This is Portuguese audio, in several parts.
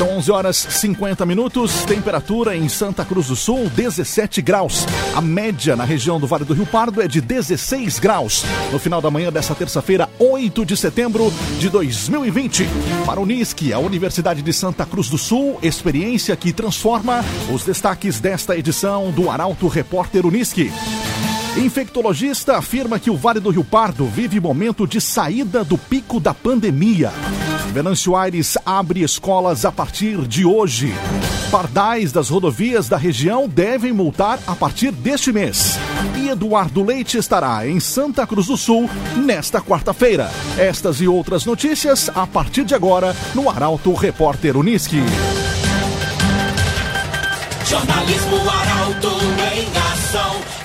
São 11 horas 50 minutos, temperatura em Santa Cruz do Sul 17 graus. A média na região do Vale do Rio Pardo é de 16 graus. No final da manhã desta terça-feira, 8 de setembro de 2020. Para o NISC, a Universidade de Santa Cruz do Sul, experiência que transforma os destaques desta edição do Arauto Repórter Unisque. Infectologista afirma que o Vale do Rio Pardo vive momento de saída do pico da pandemia. Venâncio Aires abre escolas a partir de hoje. Pardais das rodovias da região devem multar a partir deste mês. E Eduardo Leite estará em Santa Cruz do Sul nesta quarta-feira. Estas e outras notícias a partir de agora no Arauto Repórter Uniski. Jornalismo Arauto em.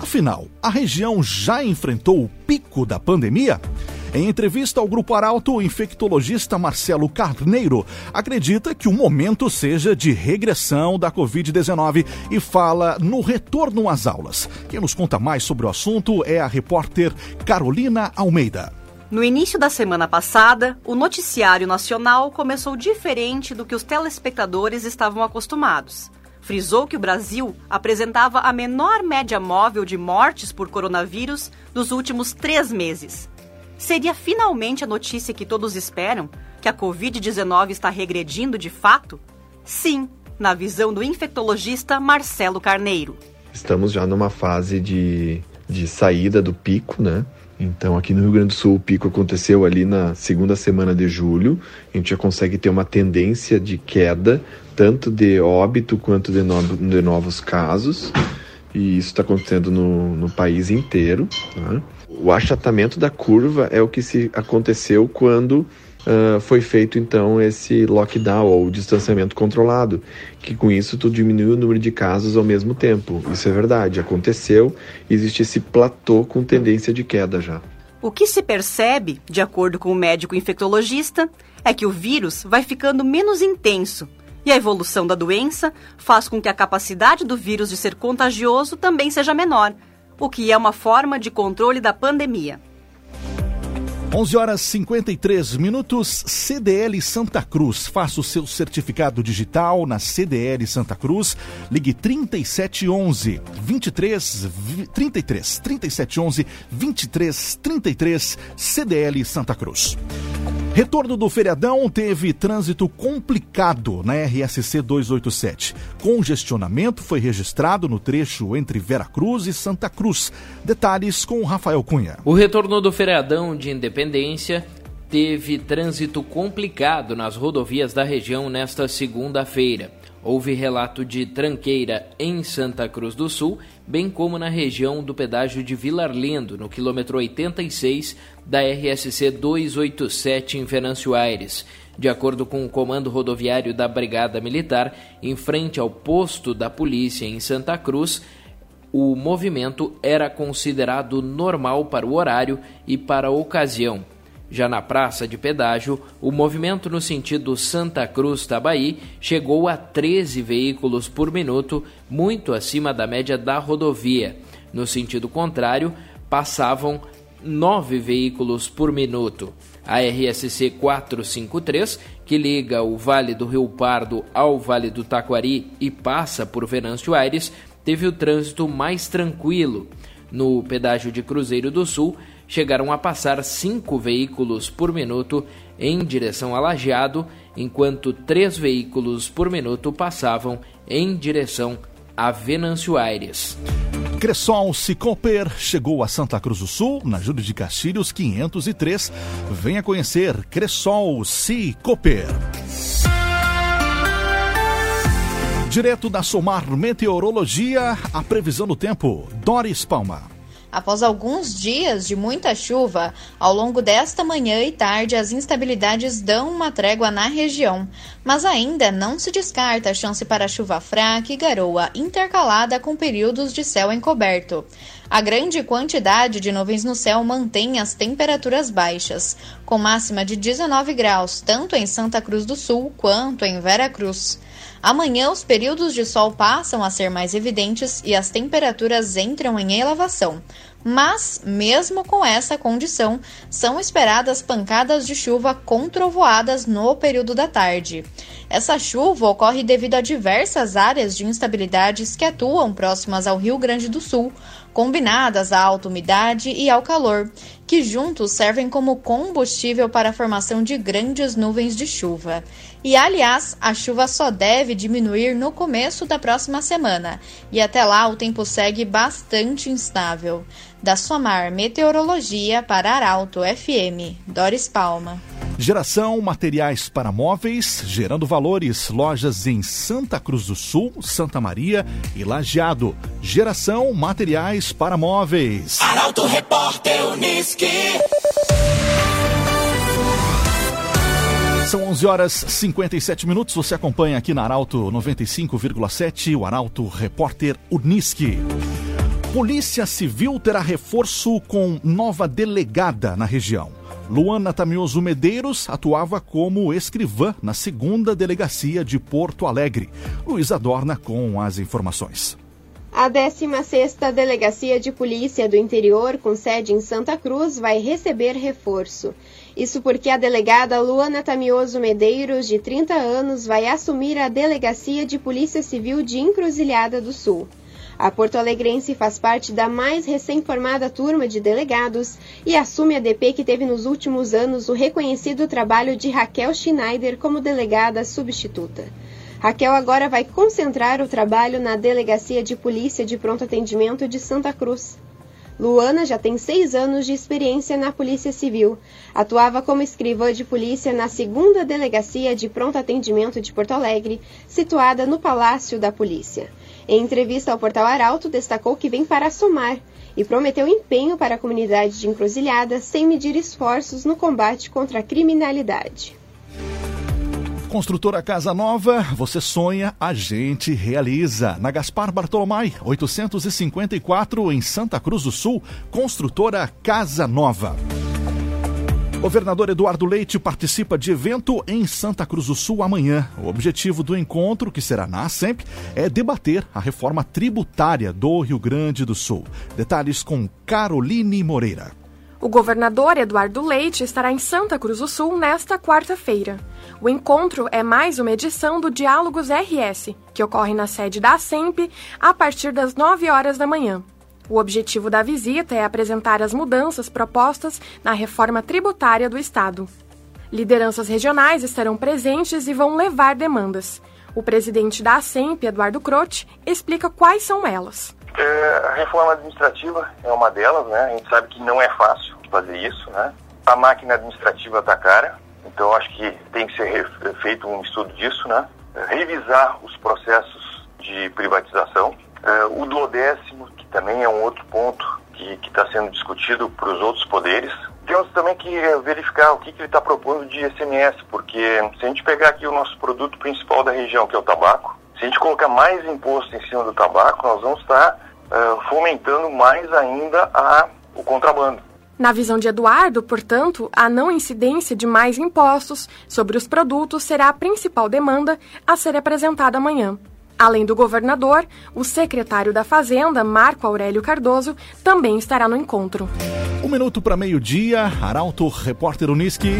Afinal, a região já enfrentou o pico da pandemia? Em entrevista ao Grupo Arauto, o infectologista Marcelo Carneiro acredita que o momento seja de regressão da Covid-19 e fala no retorno às aulas. Quem nos conta mais sobre o assunto é a repórter Carolina Almeida. No início da semana passada, o noticiário nacional começou diferente do que os telespectadores estavam acostumados frisou que o Brasil apresentava a menor média móvel de mortes por coronavírus nos últimos três meses. Seria finalmente a notícia que todos esperam? Que a Covid-19 está regredindo de fato? Sim, na visão do infectologista Marcelo Carneiro. Estamos já numa fase de, de saída do pico, né? Então, aqui no Rio Grande do Sul, o pico aconteceu ali na segunda semana de julho. A gente já consegue ter uma tendência de queda, tanto de óbito quanto de, no, de novos casos. E isso está acontecendo no, no, país inteiro. Tá? O achatamento da curva é o que se aconteceu quando uh, foi feito então esse lockdown ou distanciamento controlado, que com isso tu diminui o número de casos ao mesmo tempo. Isso é verdade, aconteceu, existe esse platô com tendência de queda já. O que se percebe, de acordo com o médico infectologista, é que o vírus vai ficando menos intenso e a evolução da doença faz com que a capacidade do vírus de ser contagioso também seja menor, o que é uma forma de controle da pandemia. 11 horas 53 minutos, CDL Santa Cruz. Faça o seu certificado digital na CDL Santa Cruz. Ligue 3711 23 33 3711 23 33 CDL Santa Cruz. Retorno do feriadão teve trânsito complicado na RSC 287. Congestionamento foi registrado no trecho entre Veracruz e Santa Cruz. Detalhes com Rafael Cunha. O retorno do feriadão de Independência teve trânsito complicado nas rodovias da região nesta segunda-feira. Houve relato de tranqueira em Santa Cruz do Sul, bem como na região do pedágio de Vilar Lindo, no quilômetro 86 da RSC 287 em Venâncio Aires. De acordo com o comando rodoviário da Brigada Militar, em frente ao posto da polícia em Santa Cruz, o movimento era considerado normal para o horário e para a ocasião. Já na praça de pedágio, o movimento no sentido Santa Cruz-Tabaí chegou a 13 veículos por minuto, muito acima da média da rodovia. No sentido contrário, passavam 9 veículos por minuto. A RSC 453, que liga o Vale do Rio Pardo ao Vale do Taquari e passa por Venâncio Aires, teve o trânsito mais tranquilo. No pedágio de Cruzeiro do Sul, chegaram a passar cinco veículos por minuto em direção a Lajeado, enquanto três veículos por minuto passavam em direção a Venâncio Aires. Cressol Cicoper chegou a Santa Cruz do Sul, na Júlio de Castilhos 503. Venha conhecer Cressol Cicoper. Direto da Somar Meteorologia, a previsão do tempo. Doris Palma. Após alguns dias de muita chuva, ao longo desta manhã e tarde as instabilidades dão uma trégua na região. mas ainda não se descarta a chance para chuva fraca e garoa intercalada com períodos de céu encoberto. A grande quantidade de nuvens no céu mantém as temperaturas baixas, com máxima de 19 graus, tanto em Santa Cruz do Sul quanto em Vera Cruz. Amanhã, os períodos de sol passam a ser mais evidentes e as temperaturas entram em elevação. Mas, mesmo com essa condição, são esperadas pancadas de chuva com trovoadas no período da tarde. Essa chuva ocorre devido a diversas áreas de instabilidades que atuam próximas ao Rio Grande do Sul, combinadas à alta umidade e ao calor, que juntos servem como combustível para a formação de grandes nuvens de chuva. E aliás, a chuva só deve diminuir no começo da próxima semana, e até lá o tempo segue bastante instável. Da Somar Meteorologia para Arauto FM, Doris Palma. Geração Materiais para Móveis, gerando valores. Lojas em Santa Cruz do Sul, Santa Maria e Lajeado. Geração Materiais para Móveis. Arauto Repórter Uniski. São 11 horas 57 minutos. Você acompanha aqui na Arauto 95,7, o Arauto Repórter Uniski. Polícia Civil terá reforço com nova delegada na região. Luana Tamioso Medeiros atuava como escrivã na segunda delegacia de Porto Alegre. Luiz Adorna com as informações. A 16ª Delegacia de Polícia do Interior, com sede em Santa Cruz, vai receber reforço. Isso porque a delegada Luana Tamioso Medeiros, de 30 anos, vai assumir a Delegacia de Polícia Civil de Encruzilhada do Sul. A Porto Alegrense faz parte da mais recém-formada turma de delegados e assume a DP que teve nos últimos anos o reconhecido trabalho de Raquel Schneider como delegada substituta. Raquel agora vai concentrar o trabalho na Delegacia de Polícia de Pronto Atendimento de Santa Cruz. Luana já tem seis anos de experiência na Polícia Civil. Atuava como escrivã de polícia na segunda Delegacia de Pronto Atendimento de Porto Alegre, situada no Palácio da Polícia. Em entrevista ao portal Arauto, destacou que vem para somar e prometeu empenho para a comunidade de Encruzilhada sem medir esforços no combate contra a criminalidade. Construtora Casa Nova, você sonha, a gente realiza. Na Gaspar Bartolomai, 854, em Santa Cruz do Sul, Construtora Casa Nova. Governador Eduardo Leite participa de evento em Santa Cruz do Sul amanhã. O objetivo do encontro, que será na ASEMP, é debater a reforma tributária do Rio Grande do Sul. Detalhes com Caroline Moreira. O governador Eduardo Leite estará em Santa Cruz do Sul nesta quarta-feira. O encontro é mais uma edição do Diálogos RS, que ocorre na sede da ASEMP a partir das 9 horas da manhã. O objetivo da visita é apresentar as mudanças propostas na reforma tributária do Estado. Lideranças regionais estarão presentes e vão levar demandas. O presidente da ASEMP, Eduardo Croce, explica quais são elas. É, a reforma administrativa é uma delas, né? A gente sabe que não é fácil fazer isso, né? A máquina administrativa está cara, então acho que tem que ser feito um estudo disso, né? Revisar os processos de privatização. É, o duodécimo, que também é um outro ponto que está sendo discutido para os outros poderes. Temos também que verificar o que, que ele está propondo de SMS, porque se a gente pegar aqui o nosso produto principal da região, que é o tabaco, se a gente colocar mais imposto em cima do tabaco, nós vamos estar uh, fomentando mais ainda a, o contrabando. Na visão de Eduardo, portanto, a não incidência de mais impostos sobre os produtos será a principal demanda a ser apresentada amanhã. Além do governador, o secretário da Fazenda, Marco Aurélio Cardoso, também estará no encontro. Um minuto para meio-dia, Arauto, repórter Uniski.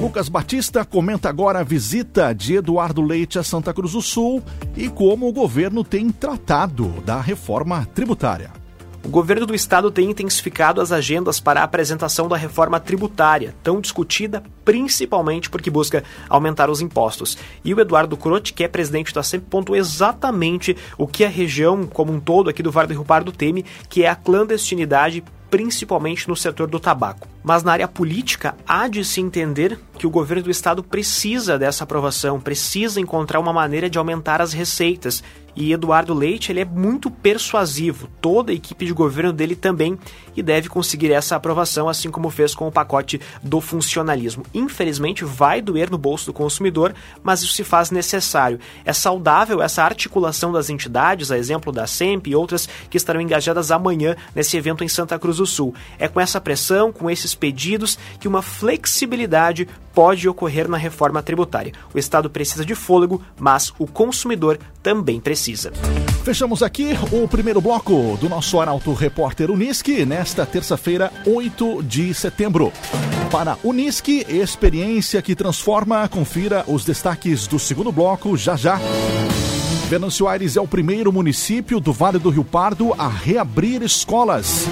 Lucas Batista comenta agora a visita de Eduardo Leite a Santa Cruz do Sul e como o governo tem tratado da reforma tributária. O governo do estado tem intensificado as agendas para a apresentação da reforma tributária, tão discutida principalmente porque busca aumentar os impostos. E o Eduardo Crote, que é presidente da SEMP, pontuou exatamente o que a região como um todo aqui do Vale do Rio Pardo teme, que é a clandestinidade principalmente no setor do tabaco. Mas na área política, há de se entender que o governo do estado precisa dessa aprovação, precisa encontrar uma maneira de aumentar as receitas e Eduardo Leite ele é muito persuasivo, toda a equipe de governo dele também, e deve conseguir essa aprovação, assim como fez com o pacote do funcionalismo. Infelizmente, vai doer no bolso do consumidor, mas isso se faz necessário. É saudável essa articulação das entidades, a exemplo da SEMP e outras que estarão engajadas amanhã nesse evento em Santa Cruz do Sul. É com essa pressão, com esses pedidos, que uma flexibilidade pode ocorrer na reforma tributária. O Estado precisa de fôlego, mas o consumidor também precisa. Fechamos aqui o primeiro bloco do nosso Arauto Repórter Unisque nesta terça-feira, 8 de setembro. Para Unisque, experiência que transforma, confira os destaques do segundo bloco já já. Venâncio Aires é o primeiro município do Vale do Rio Pardo a reabrir escolas.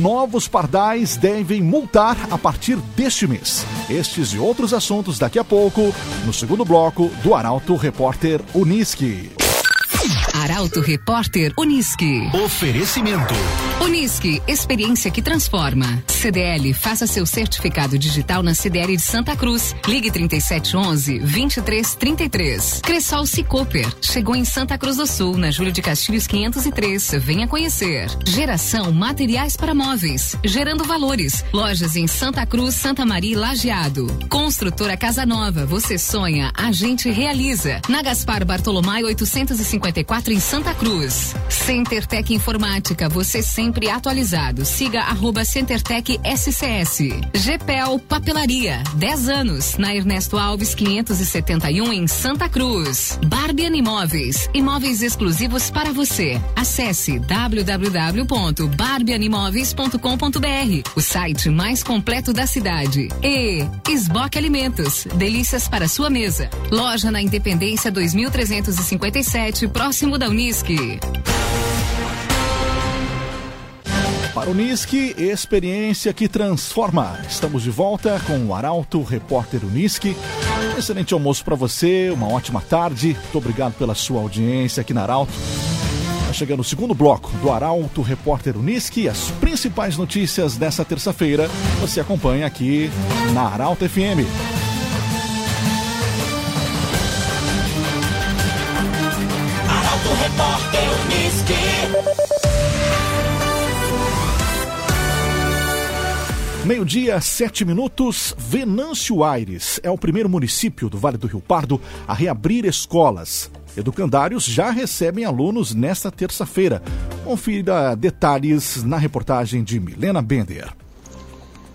Novos pardais devem multar a partir deste mês. Estes e outros assuntos daqui a pouco, no segundo bloco do Arauto Repórter Unisque. Arauto Repórter Unisque. Oferecimento. Unisque, experiência que transforma. CDL, faça seu certificado digital na CDL de Santa Cruz. Ligue 3711 2333. Cressol Cicoper, chegou em Santa Cruz do Sul, na Júlio de Castilhos 503. Venha conhecer. Geração Materiais para Móveis, gerando valores. Lojas em Santa Cruz, Santa Maria e Lajeado. Construtora Casa Nova, você sonha, a gente realiza. Na Gaspar Bartolomai 854 em Santa Cruz. CenterTech Informática, você sempre atualizado. Siga arroba CenterTech SCS. GPEL Papelaria, 10 anos, na Ernesto Alves 571 em Santa Cruz. Barbian Imóveis, imóveis exclusivos para você. Acesse www.barbianimóveis.com.br, o site mais completo da cidade. E Esboque Alimentos, delícias para sua mesa. Loja na Independência 2357, próximo da Unisque. Para o Unisque, experiência que transforma. Estamos de volta com o Arauto Repórter Unisque. Excelente almoço para você, uma ótima tarde. Muito obrigado pela sua audiência aqui na Arauto. Está chegando o segundo bloco do Arauto Repórter Unisque. As principais notícias dessa terça-feira você acompanha aqui na Arauto FM. Repórter Unisque. Meio-dia, sete minutos. Venâncio Aires é o primeiro município do Vale do Rio Pardo a reabrir escolas. Educandários já recebem alunos nesta terça-feira. Confira detalhes na reportagem de Milena Bender.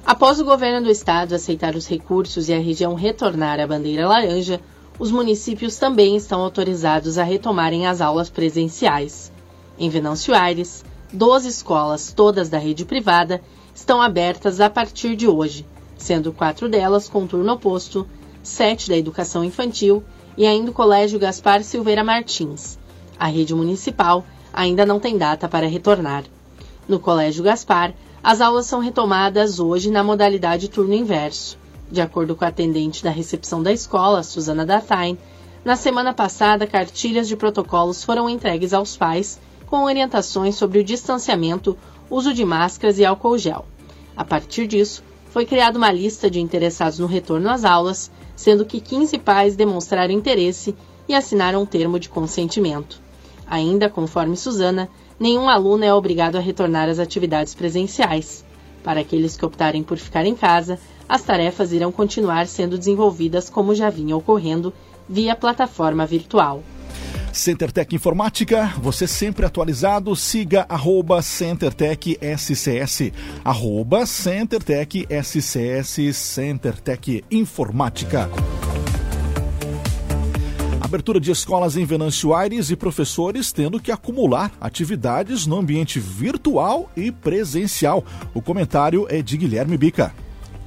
Após o governo do estado aceitar os recursos e a região retornar à bandeira laranja, os municípios também estão autorizados a retomarem as aulas presenciais. Em Venâncio Aires, 12 escolas, todas da rede privada, estão abertas a partir de hoje, sendo quatro delas com turno oposto, sete da educação infantil e ainda o Colégio Gaspar Silveira Martins. A rede municipal ainda não tem data para retornar. No Colégio Gaspar, as aulas são retomadas hoje na modalidade turno inverso. De acordo com a atendente da recepção da escola, Suzana Datain, na semana passada, cartilhas de protocolos foram entregues aos pais com orientações sobre o distanciamento, uso de máscaras e álcool gel. A partir disso, foi criada uma lista de interessados no retorno às aulas, sendo que 15 pais demonstraram interesse e assinaram um termo de consentimento. Ainda, conforme Suzana, nenhum aluno é obrigado a retornar às atividades presenciais. Para aqueles que optarem por ficar em casa, as tarefas irão continuar sendo desenvolvidas como já vinha ocorrendo via plataforma virtual. CenterTech Informática, você sempre atualizado, siga arroba CenterTech SCS, arroba CenterTech SCS, CenterTech Informática. Abertura de escolas em Venâncio Aires e professores tendo que acumular atividades no ambiente virtual e presencial. O comentário é de Guilherme Bica.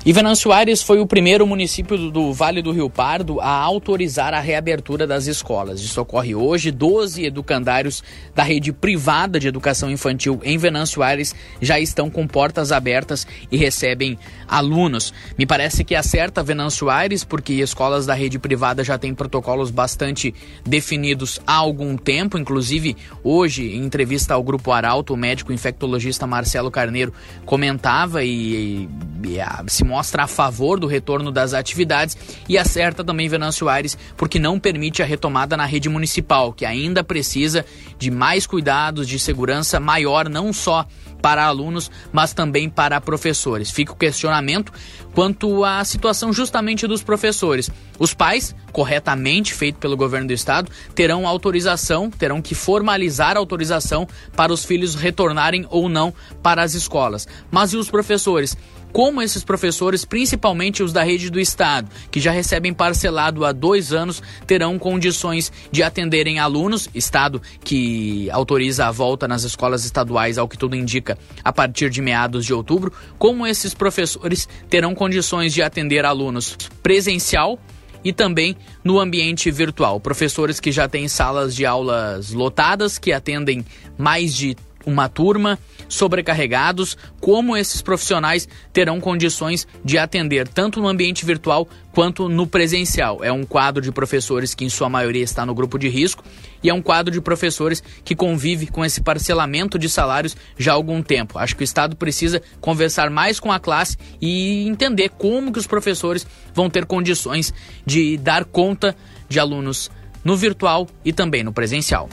E Venâncio Aires foi o primeiro município do, Vale do Rio Pardo a autorizar a reabertura das escolas. Isso ocorre hoje. Doze educandários da rede privada de educação infantil em Venâncio Aires já estão com portas abertas e recebem alunos. Me parece que acerta Venâncio Aires, porque escolas da rede privada já têm protocolos bastante definidos há algum tempo. Inclusive, hoje, em entrevista ao Grupo Arauto, o médico infectologista Marcelo Carneiro comentava e, e, e se mostra a favor do retorno das atividades e acerta também Venâncio Aires porque não permite a retomada na rede municipal, que ainda precisa de mais cuidados de segurança maior, não só para alunos, mas também para professores. Fica o questionamento quanto à situação justamente dos professores. Os pais, corretamente feito pelo governo do estado, terão autorização, terão que formalizar a autorização para os filhos retornarem ou não para as escolas. Mas e os professores? como esses professores, principalmente os da rede do Estado, que já recebem parcelado há dois anos, terão condições de atenderem alunos, Estado que autoriza a volta nas escolas estaduais, ao que tudo indica, a partir de meados de outubro, como esses professores terão condições de atender alunos presencial e também no ambiente virtual. Professores que já têm salas de aulas lotadas, que atendem mais de uma turma sobrecarregados, como esses profissionais terão condições de atender tanto no ambiente virtual quanto no presencial. É um quadro de professores que, em sua maioria, está no grupo de risco e é um quadro de professores que convive com esse parcelamento de salários já há algum tempo. Acho que o Estado precisa conversar mais com a classe e entender como que os professores vão ter condições de dar conta de alunos no virtual e também no presencial.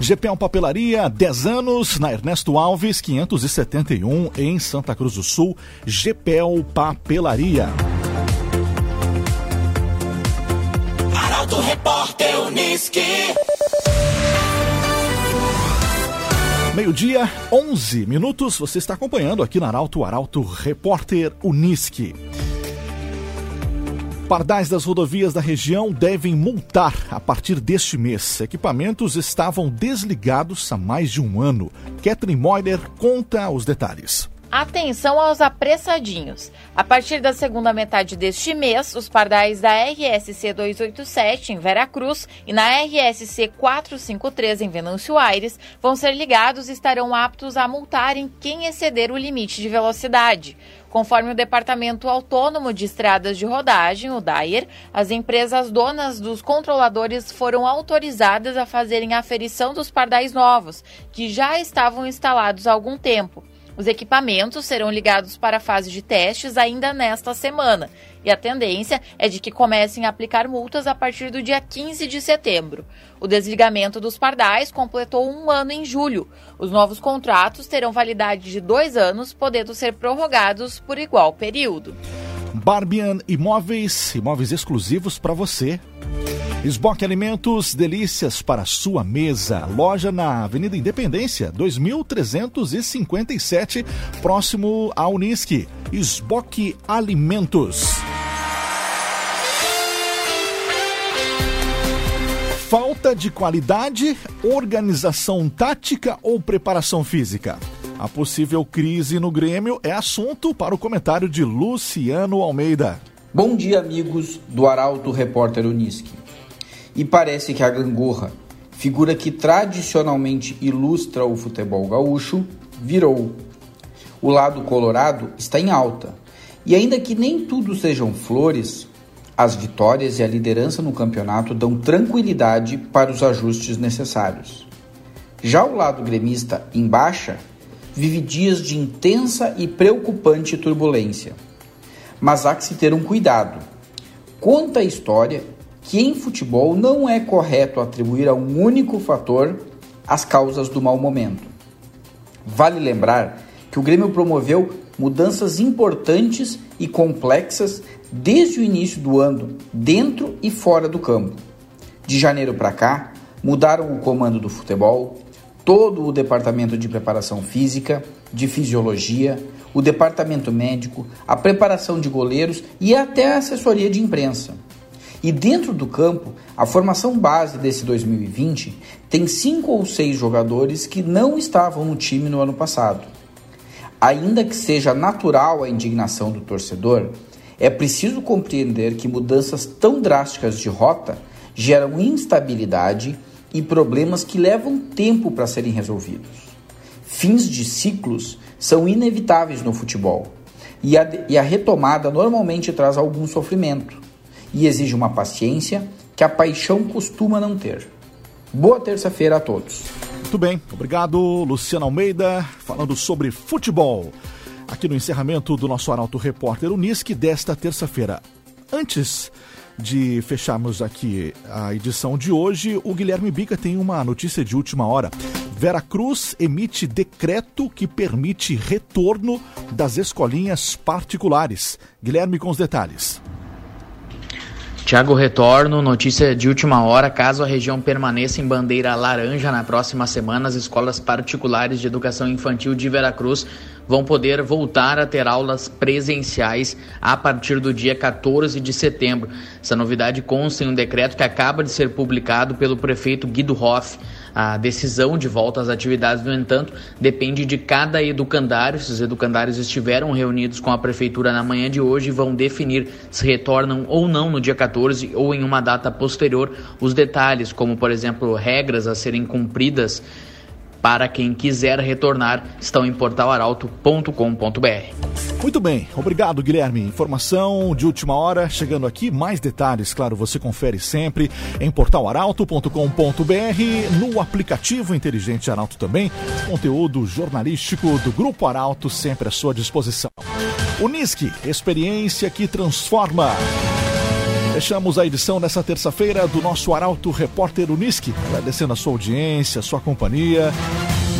GPL Papelaria, 10 anos, na Ernesto Alves, 571, em Santa Cruz do Sul. GPL Papelaria. Arauto Repórter Uniski. Meio-dia, 11 minutos. Você está acompanhando aqui na Arauto Arauto Repórter Uniski. Pardais das rodovias da região devem multar a partir deste mês. Equipamentos estavam desligados há mais de um ano. Ketrin Moiler conta os detalhes. Atenção aos apressadinhos. A partir da segunda metade deste mês, os pardais da RSC 287 em Veracruz e na RSC 453 em Venâncio Aires vão ser ligados e estarão aptos a multarem quem exceder o limite de velocidade. Conforme o Departamento Autônomo de Estradas de Rodagem, o DAIR, as empresas donas dos controladores foram autorizadas a fazerem a aferição dos pardais novos, que já estavam instalados há algum tempo. Os equipamentos serão ligados para a fase de testes ainda nesta semana e a tendência é de que comecem a aplicar multas a partir do dia 15 de setembro. O desligamento dos pardais completou um ano em julho. Os novos contratos terão validade de dois anos, podendo ser prorrogados por igual período. Barbian Imóveis, imóveis exclusivos para você. Esboque Alimentos, delícias para sua mesa. Loja na Avenida Independência, 2357, próximo à Unisque. Esboque Alimentos. Falta de qualidade, organização tática ou preparação física? A possível crise no Grêmio é assunto para o comentário de Luciano Almeida. Bom dia, amigos do Arauto Repórter Unisque e parece que a gangorra, figura que tradicionalmente ilustra o futebol gaúcho, virou. O lado colorado está em alta, e ainda que nem tudo sejam flores, as vitórias e a liderança no campeonato dão tranquilidade para os ajustes necessários. Já o lado gremista, em baixa, vive dias de intensa e preocupante turbulência. Mas há que se ter um cuidado. Conta a história que em futebol não é correto atribuir a um único fator as causas do mau momento. Vale lembrar que o Grêmio promoveu mudanças importantes e complexas desde o início do ano, dentro e fora do campo. De janeiro para cá, mudaram o comando do futebol, todo o departamento de preparação física, de fisiologia, o departamento médico, a preparação de goleiros e até a assessoria de imprensa. E dentro do campo, a formação base desse 2020 tem cinco ou seis jogadores que não estavam no time no ano passado. Ainda que seja natural a indignação do torcedor, é preciso compreender que mudanças tão drásticas de rota geram instabilidade e problemas que levam tempo para serem resolvidos. Fins de ciclos são inevitáveis no futebol e a, e a retomada normalmente traz algum sofrimento e exige uma paciência que a paixão costuma não ter. Boa terça-feira a todos. Muito bem, obrigado, Luciano Almeida, falando sobre futebol. Aqui no encerramento do nosso Arauto Repórter Unisque desta terça-feira. Antes de fecharmos aqui a edição de hoje, o Guilherme Bica tem uma notícia de última hora. Vera Cruz emite decreto que permite retorno das escolinhas particulares. Guilherme com os detalhes. Tiago Retorno, notícia de última hora: caso a região permaneça em bandeira laranja na próxima semana, as escolas particulares de educação infantil de Veracruz vão poder voltar a ter aulas presenciais a partir do dia 14 de setembro. Essa novidade consta em um decreto que acaba de ser publicado pelo prefeito Guido Hoff. A decisão de volta às atividades, no entanto, depende de cada educandário. Se os educandários estiveram reunidos com a prefeitura na manhã de hoje, vão definir se retornam ou não no dia 14 ou em uma data posterior os detalhes, como por exemplo regras a serem cumpridas para quem quiser retornar, estão em portalaralto.com.br. Muito bem, obrigado Guilherme. Informação de última hora chegando aqui. Mais detalhes, claro, você confere sempre em portalaralto.com.br, no aplicativo inteligente Arauto também. Conteúdo jornalístico do Grupo Arauto sempre à sua disposição. Unisque, experiência que transforma. Fechamos a edição dessa terça-feira do nosso Arauto Repórter Uniski, agradecendo a sua audiência, a sua companhia.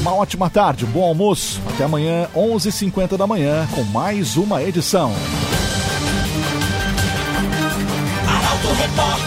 Uma ótima tarde, bom almoço. Até amanhã, 11:50 h 50 da manhã, com mais uma edição. Arauto Repórter.